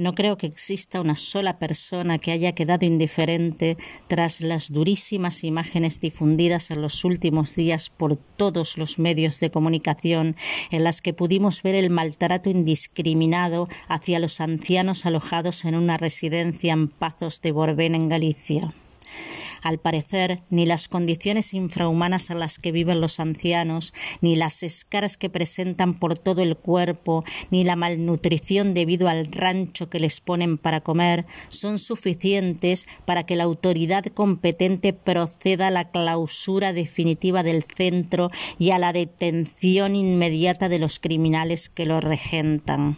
No creo que exista una sola persona que haya quedado indiferente tras las durísimas imágenes difundidas en los últimos días por todos los medios de comunicación en las que pudimos ver el maltrato indiscriminado hacia los ancianos alojados en una residencia en Pazos de Borbén en Galicia. Al parecer, ni las condiciones infrahumanas en las que viven los ancianos, ni las escaras que presentan por todo el cuerpo, ni la malnutrición debido al rancho que les ponen para comer, son suficientes para que la autoridad competente proceda a la clausura definitiva del centro y a la detención inmediata de los criminales que lo regentan.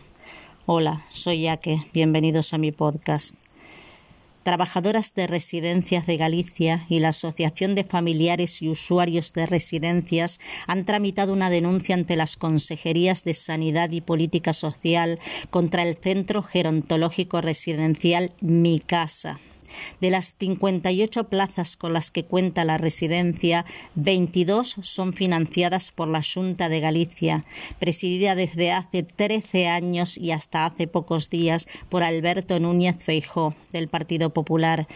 Hola, soy Yaque. Bienvenidos a mi podcast trabajadoras de residencias de Galicia y la Asociación de Familiares y Usuarios de Residencias han tramitado una denuncia ante las Consejerías de Sanidad y Política Social contra el Centro Gerontológico Residencial Mi Casa. De las 58 plazas con las que cuenta la residencia, 22 son financiadas por la Junta de Galicia, presidida desde hace 13 años y hasta hace pocos días por Alberto Núñez Feijó, del Partido Popular,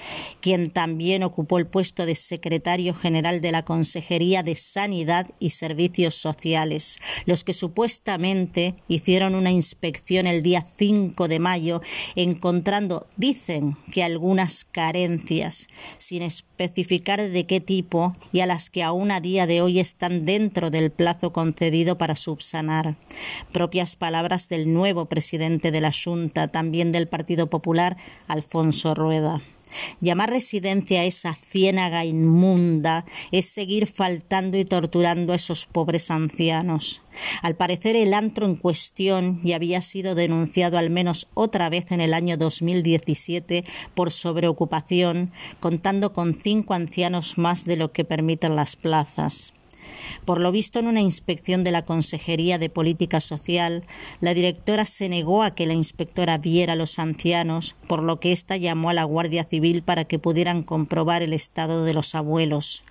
quien también ocupó el puesto de secretario general de la Consejería de Sanidad y Servicios Sociales, los que supuestamente hicieron una inspección el día 5 de mayo, encontrando, dicen, que algunas carencias, sin especificar de qué tipo y a las que aún a día de hoy están dentro del plazo concedido para subsanar. Propias palabras del nuevo presidente de la Junta, también del Partido Popular, Alfonso Rueda. Llamar residencia a esa ciénaga inmunda es seguir faltando y torturando a esos pobres ancianos. Al parecer el antro en cuestión ya había sido denunciado al menos otra vez en el año 2017 por sobreocupación, contando con cinco ancianos más de lo que permiten las plazas. Por lo visto, en una inspección de la Consejería de Política Social, la directora se negó a que la inspectora viera a los ancianos, por lo que ésta llamó a la Guardia Civil para que pudieran comprobar el estado de los abuelos.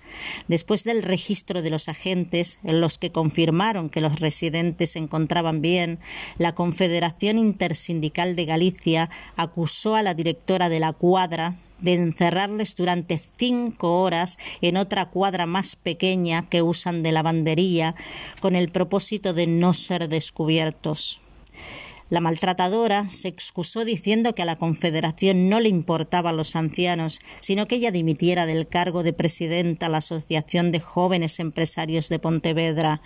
Después del registro de los agentes, en los que confirmaron que los residentes se encontraban bien, la Confederación Intersindical de Galicia acusó a la directora de la cuadra de encerrarles durante cinco horas en otra cuadra más pequeña que usan de lavandería con el propósito de no ser descubiertos. La maltratadora se excusó diciendo que a la Confederación no le importaban los ancianos, sino que ella dimitiera del cargo de presidenta de la Asociación de Jóvenes Empresarios de Pontevedra.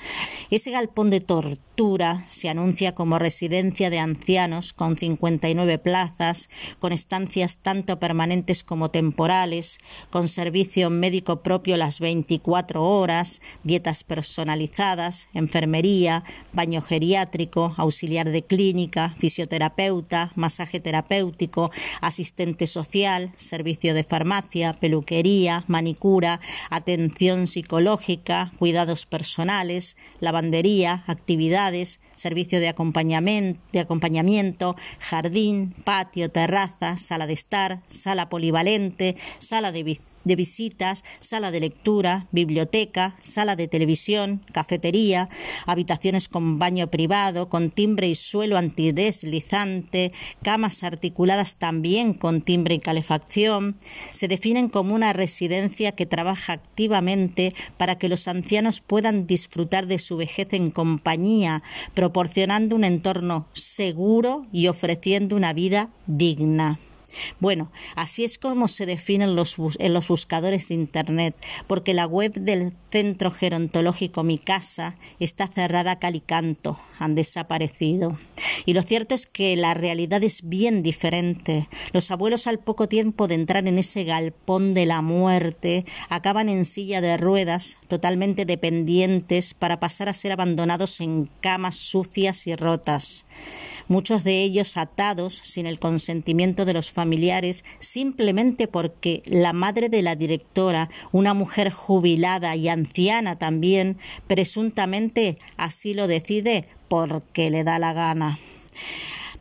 Ese galpón de tortura se anuncia como residencia de ancianos con 59 plazas, con estancias tanto permanentes como temporales, con servicio médico propio las 24 horas, dietas personalizadas, enfermería, baño geriátrico, auxiliar de clínica, fisioterapeuta, masaje terapéutico, asistente social, servicio de farmacia, peluquería, manicura, atención psicológica, cuidados personales, lavandería, actividades, servicio de acompañamiento, de acompañamiento jardín, patio, terraza, sala de estar, sala polivalente, sala de de visitas, sala de lectura, biblioteca, sala de televisión, cafetería, habitaciones con baño privado, con timbre y suelo antideslizante, camas articuladas también con timbre y calefacción, se definen como una residencia que trabaja activamente para que los ancianos puedan disfrutar de su vejez en compañía, proporcionando un entorno seguro y ofreciendo una vida digna. Bueno, así es como se definen los en los buscadores de Internet, porque la web del Centro Gerontológico Mi Casa está cerrada a calicanto, han desaparecido. Y lo cierto es que la realidad es bien diferente. Los abuelos al poco tiempo de entrar en ese galpón de la muerte acaban en silla de ruedas, totalmente dependientes, para pasar a ser abandonados en camas sucias y rotas muchos de ellos atados sin el consentimiento de los familiares simplemente porque la madre de la directora, una mujer jubilada y anciana también, presuntamente así lo decide porque le da la gana.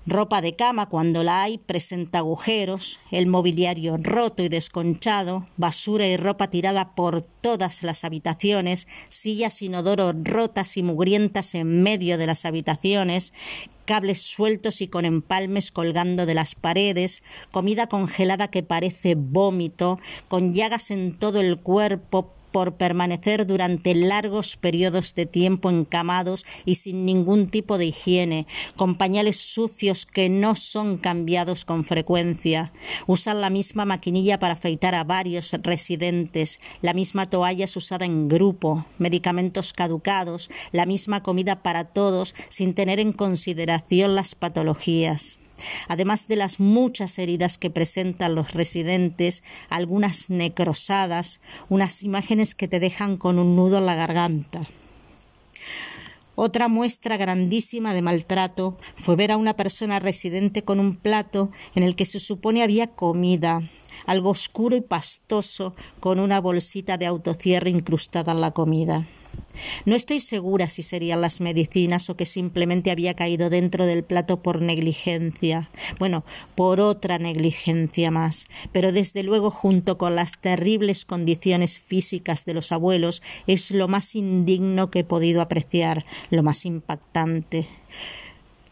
Ropa de cama, cuando la hay, presenta agujeros, el mobiliario roto y desconchado, basura y ropa tirada por todas las habitaciones, sillas inodoro rotas y mugrientas en medio de las habitaciones, cables sueltos y con empalmes colgando de las paredes, comida congelada que parece vómito, con llagas en todo el cuerpo, por permanecer durante largos periodos de tiempo encamados y sin ningún tipo de higiene, con pañales sucios que no son cambiados con frecuencia. Usan la misma maquinilla para afeitar a varios residentes, la misma toalla es usada en grupo, medicamentos caducados, la misma comida para todos, sin tener en consideración las patologías. Además de las muchas heridas que presentan los residentes, algunas necrosadas, unas imágenes que te dejan con un nudo en la garganta. Otra muestra grandísima de maltrato fue ver a una persona residente con un plato en el que se supone había comida, algo oscuro y pastoso, con una bolsita de autocierre incrustada en la comida. No estoy segura si serían las medicinas o que simplemente había caído dentro del plato por negligencia. Bueno, por otra negligencia más. Pero desde luego, junto con las terribles condiciones físicas de los abuelos, es lo más indigno que he podido apreciar, lo más impactante.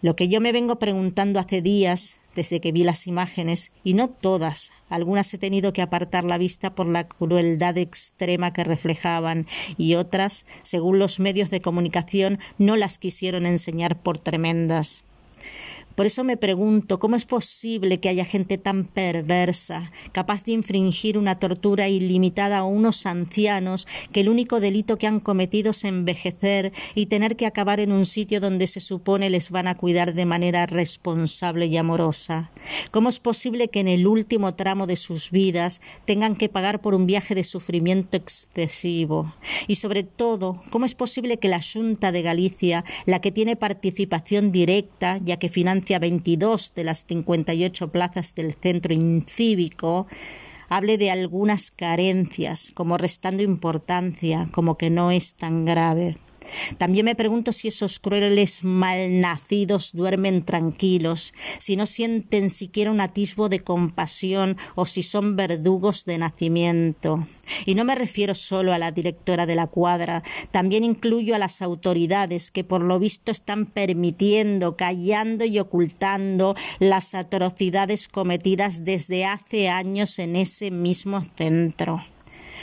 Lo que yo me vengo preguntando hace días desde que vi las imágenes, y no todas, algunas he tenido que apartar la vista por la crueldad extrema que reflejaban, y otras, según los medios de comunicación, no las quisieron enseñar por tremendas. Por eso me pregunto cómo es posible que haya gente tan perversa, capaz de infringir una tortura ilimitada a unos ancianos que el único delito que han cometido es envejecer y tener que acabar en un sitio donde se supone les van a cuidar de manera responsable y amorosa. ¿Cómo es posible que en el último tramo de sus vidas tengan que pagar por un viaje de sufrimiento excesivo? Y sobre todo, ¿cómo es posible que la Junta de Galicia, la que tiene participación directa, ya que financia 22 de las 58 plazas del centro incívico, hable de algunas carencias, como restando importancia, como que no es tan grave. También me pregunto si esos crueles malnacidos duermen tranquilos, si no sienten siquiera un atisbo de compasión o si son verdugos de nacimiento. Y no me refiero solo a la directora de la cuadra, también incluyo a las autoridades que por lo visto están permitiendo, callando y ocultando las atrocidades cometidas desde hace años en ese mismo centro.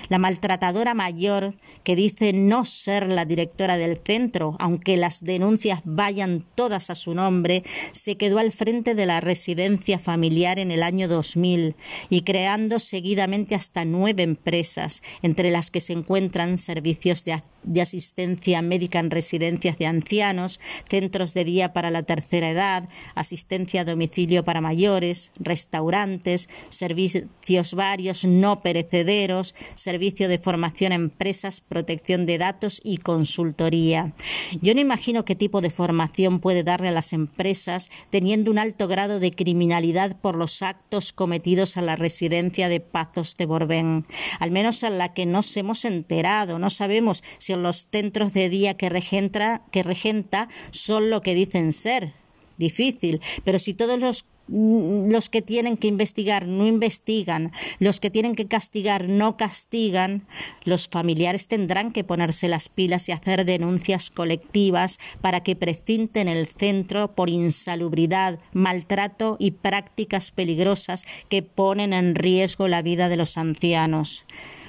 La maltratadora mayor, que dice no ser la directora del centro, aunque las denuncias vayan todas a su nombre, se quedó al frente de la residencia familiar en el año 2000 y creando seguidamente hasta nueve empresas, entre las que se encuentran servicios de de asistencia médica en residencias de ancianos, centros de día para la tercera edad, asistencia a domicilio para mayores, restaurantes, servicios varios no perecederos, servicio de formación a empresas, protección de datos y consultoría. Yo no imagino qué tipo de formación puede darle a las empresas teniendo un alto grado de criminalidad por los actos cometidos a la residencia de Pazos de Borbén, al menos a la que nos hemos enterado. No sabemos si los centros de día que regenta, que regenta son lo que dicen ser. Difícil, pero si todos los mm, los que tienen que investigar no investigan, los que tienen que castigar no castigan, los familiares tendrán que ponerse las pilas y hacer denuncias colectivas para que precinten el centro por insalubridad, maltrato y prácticas peligrosas que ponen en riesgo la vida de los ancianos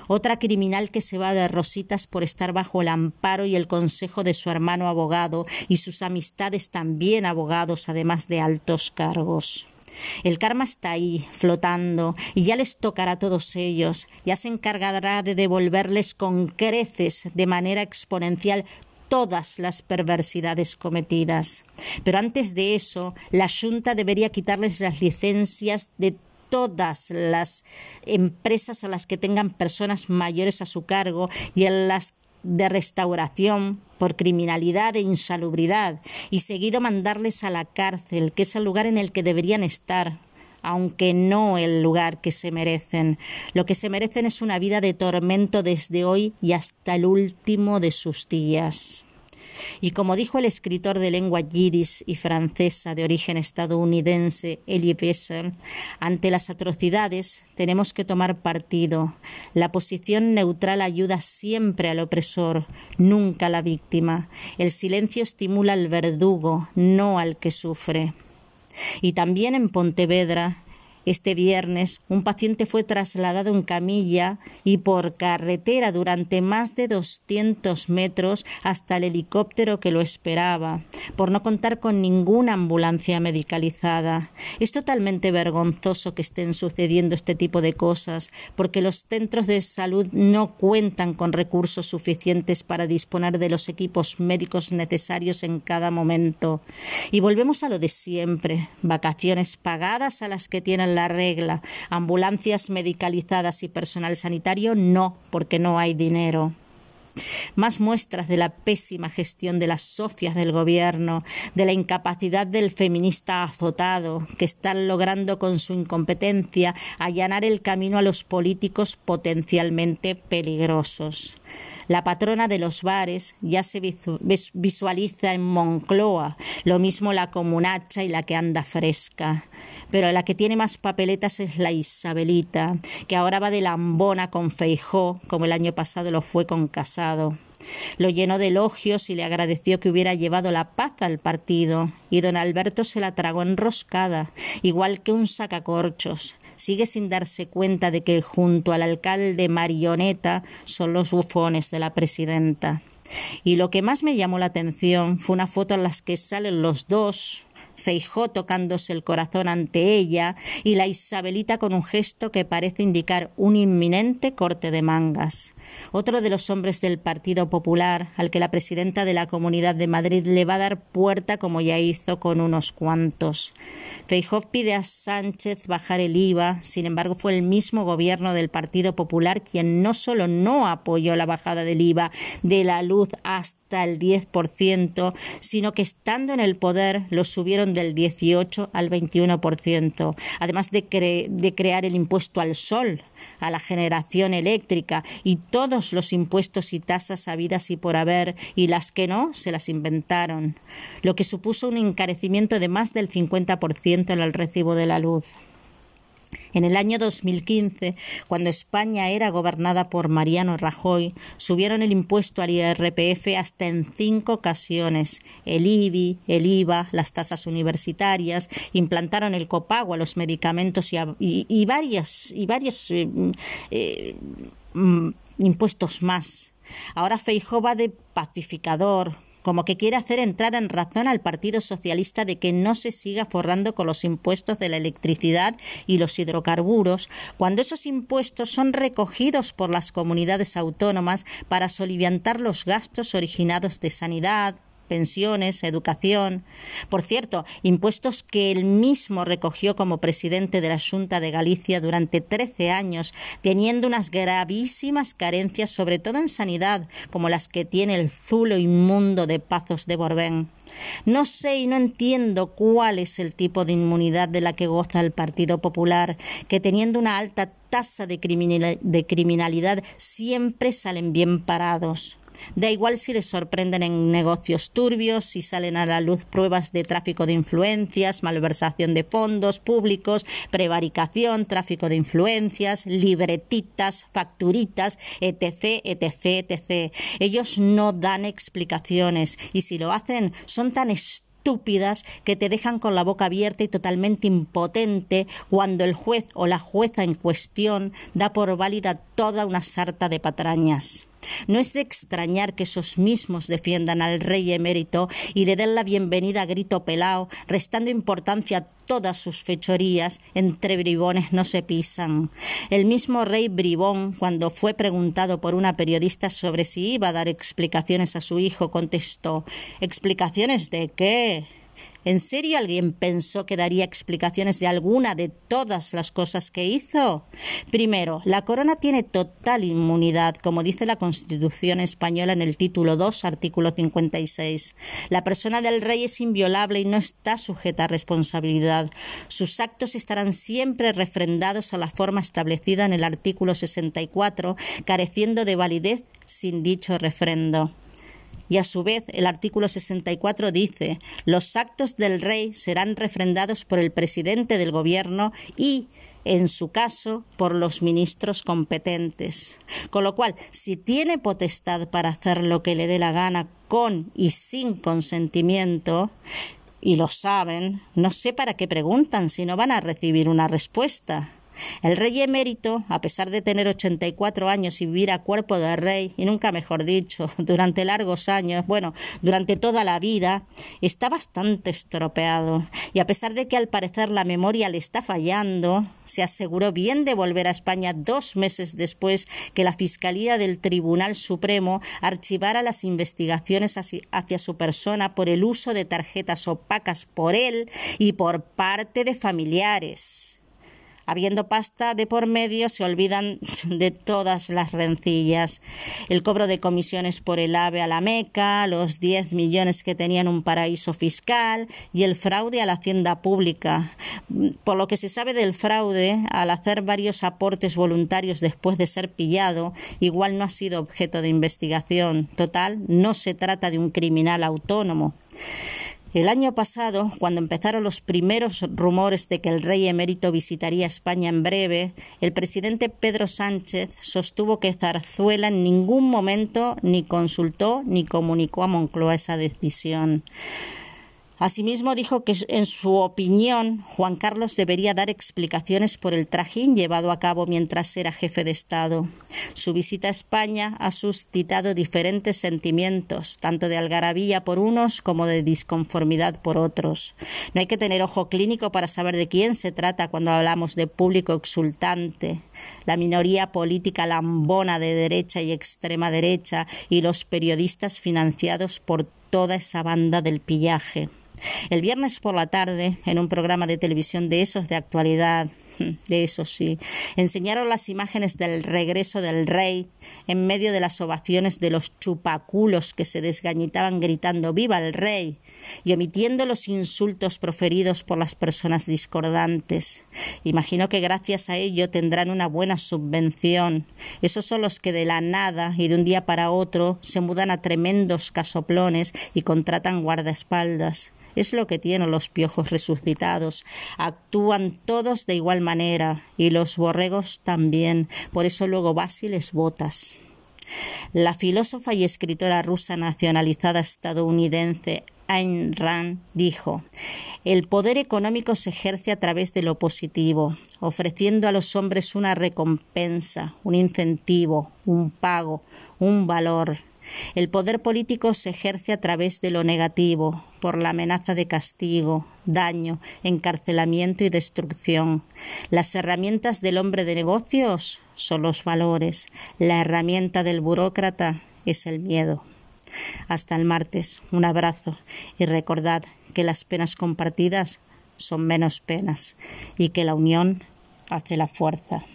otra criminal que se va de rositas por estar bajo el amparo y el consejo de su hermano abogado y sus amistades también abogados, además de altos cargos. El karma está ahí, flotando, y ya les tocará a todos ellos, ya se encargará de devolverles con creces, de manera exponencial, todas las perversidades cometidas. Pero antes de eso, la Junta debería quitarles las licencias de todas las empresas a las que tengan personas mayores a su cargo y en las de restauración por criminalidad e insalubridad y seguido mandarles a la cárcel, que es el lugar en el que deberían estar, aunque no el lugar que se merecen. Lo que se merecen es una vida de tormento desde hoy y hasta el último de sus días. Y como dijo el escritor de lengua yiddish y francesa de origen estadounidense Elie Wiesel, ante las atrocidades tenemos que tomar partido. La posición neutral ayuda siempre al opresor, nunca a la víctima. El silencio estimula al verdugo, no al que sufre. Y también en Pontevedra este viernes, un paciente fue trasladado en camilla y por carretera durante más de 200 metros hasta el helicóptero que lo esperaba, por no contar con ninguna ambulancia medicalizada. Es totalmente vergonzoso que estén sucediendo este tipo de cosas, porque los centros de salud no cuentan con recursos suficientes para disponer de los equipos médicos necesarios en cada momento. Y volvemos a lo de siempre, vacaciones pagadas a las que tienen la regla. Ambulancias medicalizadas y personal sanitario no, porque no hay dinero. Más muestras de la pésima gestión de las socias del gobierno, de la incapacidad del feminista azotado, que están logrando con su incompetencia allanar el camino a los políticos potencialmente peligrosos. La patrona de los bares ya se visualiza en Moncloa, lo mismo la comunacha y la que anda fresca. Pero la que tiene más papeletas es la Isabelita, que ahora va de lambona con Feijó, como el año pasado lo fue con Lo llenó de elogios y le agradeció que hubiera llevado la paz al partido, y don Alberto se la tragó enroscada, igual que un sacacorchos. Sigue sin darse cuenta de que junto al alcalde marioneta son los bufones de la presidenta. Y lo que más me llamó la atención fue una foto en la que salen los dos, Feijó tocándose el corazón ante ella y la Isabelita con un gesto que parece indicar un inminente corte de mangas. Otro de los hombres del Partido Popular, al que la presidenta de la Comunidad de Madrid le va a dar puerta como ya hizo con unos cuantos. Feijó pide a Sánchez bajar el IVA, sin embargo fue el mismo gobierno del Partido Popular quien no solo no apoyó la bajada del IVA de la luz hasta el 10%, sino que estando en el poder lo subieron del 18 al 21%, además de, de crear el impuesto al sol, a la generación eléctrica y todos los impuestos y tasas habidas y por haber, y las que no, se las inventaron, lo que supuso un encarecimiento de más del 50% en el recibo de la luz. En el año 2015, cuando España era gobernada por Mariano Rajoy, subieron el impuesto al IRPF hasta en cinco ocasiones. El IBI, el IVA, las tasas universitarias, implantaron el copago a los medicamentos y, varios eh, eh, mm, impuestos más. Ahora Feijóo va de pacificador, como que quiere hacer entrar en razón al Partido Socialista de que no se siga forrando con los impuestos de la electricidad y los hidrocarburos, cuando esos impuestos son recogidos por las comunidades autónomas para soliviantar los gastos originados de sanidad, pensiones, educación. Por cierto, impuestos que él mismo recogió como presidente de la Junta de Galicia durante trece años, teniendo unas gravísimas carencias, sobre todo en sanidad, como las que tiene el zulo inmundo de Pazos de Borbén. No sé y no entiendo cuál es el tipo de inmunidad de la que goza el Partido Popular, que teniendo una alta tasa de, criminalidad siempre salen bien parados. Da igual si les sorprenden en negocios turbios, si salen a la luz pruebas de tráfico de influencias, malversación de fondos públicos, prevaricación, tráfico de influencias, libretitas, facturitas, etc., etc., etc. Ellos no dan explicaciones y si lo hacen son tan estúpidas que te dejan con la boca abierta y totalmente impotente cuando el juez o la jueza en cuestión da por válida toda una sarta de patrañas. No es de extrañar que esos mismos defiendan al rey emérito y le den la bienvenida a grito pelao, restando importancia a todas sus fechorías, entre bribones no se pisan. El mismo rey bribón, cuando fue preguntado por una periodista sobre si iba a dar explicaciones a su hijo, contestó ¿Explicaciones de qué? ¿En serio alguien pensó que daría explicaciones de alguna de todas las cosas que hizo? Primero, la corona tiene total inmunidad, como dice la Constitución española en el título 2, artículo 56. La persona del rey es inviolable y no está sujeta a responsabilidad. Sus actos estarán siempre refrendados a la forma establecida en el artículo 64, careciendo de validez sin dicho refrendo. Y a su vez, el artículo 64 dice: los actos del rey serán refrendados por el presidente del gobierno y en su caso, por los ministros competentes. Con lo cual, si tiene potestad para hacer lo que le dé la gana con y sin consentimiento, y lo saben, no sé para qué preguntan si no van a recibir una respuesta. El rey emérito, a pesar de tener 84 años y vivir a cuerpo de rey, y nunca mejor dicho, durante largos años, bueno, durante toda la vida, está bastante estropeado. Y a pesar de que al parecer la memoria le está fallando, se aseguró bien de volver a España dos meses después que la Fiscalía del Tribunal Supremo archivara las investigaciones hacia su persona por el uso de tarjetas opacas por él y por parte de familiares. Habiendo pasta de por medio, se olvidan de todas las rencillas. El cobro de comisiones por el AVE a la Meca, los 10 millones que tenían un paraíso fiscal y el fraude a la hacienda pública. Por lo que se sabe del fraude, al hacer varios aportes voluntarios después de ser pillado, igual no ha sido objeto de investigación. Total, no se trata de un criminal autónomo. El año pasado, cuando empezaron los primeros rumores de que el rey emérito visitaría España en breve, el presidente Pedro Sánchez sostuvo que Zarzuela en ningún momento ni consultó ni comunicó a Moncloa esa decisión. Asimismo, dijo que, en su opinión, Juan Carlos debería dar explicaciones por el trajín llevado a cabo mientras era jefe de Estado. Su visita a España ha suscitado diferentes sentimientos, tanto de algarabía por unos como de disconformidad por otros. No hay que tener ojo clínico para saber de quién se trata cuando hablamos de público exultante, la minoría política lambona de derecha y extrema derecha y los periodistas financiados por toda esa banda del pillaje. El viernes por la tarde, en un programa de televisión de esos de actualidad, de eso sí, enseñaron las imágenes del regreso del rey en medio de las ovaciones de los chupaculos que se desgañitaban gritando Viva el rey y omitiendo los insultos proferidos por las personas discordantes. Imagino que gracias a ello tendrán una buena subvención. Esos son los que de la nada y de un día para otro se mudan a tremendos casoplones y contratan guardaespaldas. Es lo que tienen los piojos resucitados. Actúan todos de igual manera y los borregos también. Por eso luego vas botas. La filósofa y escritora rusa nacionalizada estadounidense Ayn Rand dijo El poder económico se ejerce a través de lo positivo, ofreciendo a los hombres una recompensa, un incentivo, un pago, un valor. El poder político se ejerce a través de lo negativo, por la amenaza de castigo, daño, encarcelamiento y destrucción. Las herramientas del hombre de negocios son los valores. La herramienta del burócrata es el miedo. Hasta el martes, un abrazo y recordad que las penas compartidas son menos penas y que la unión hace la fuerza.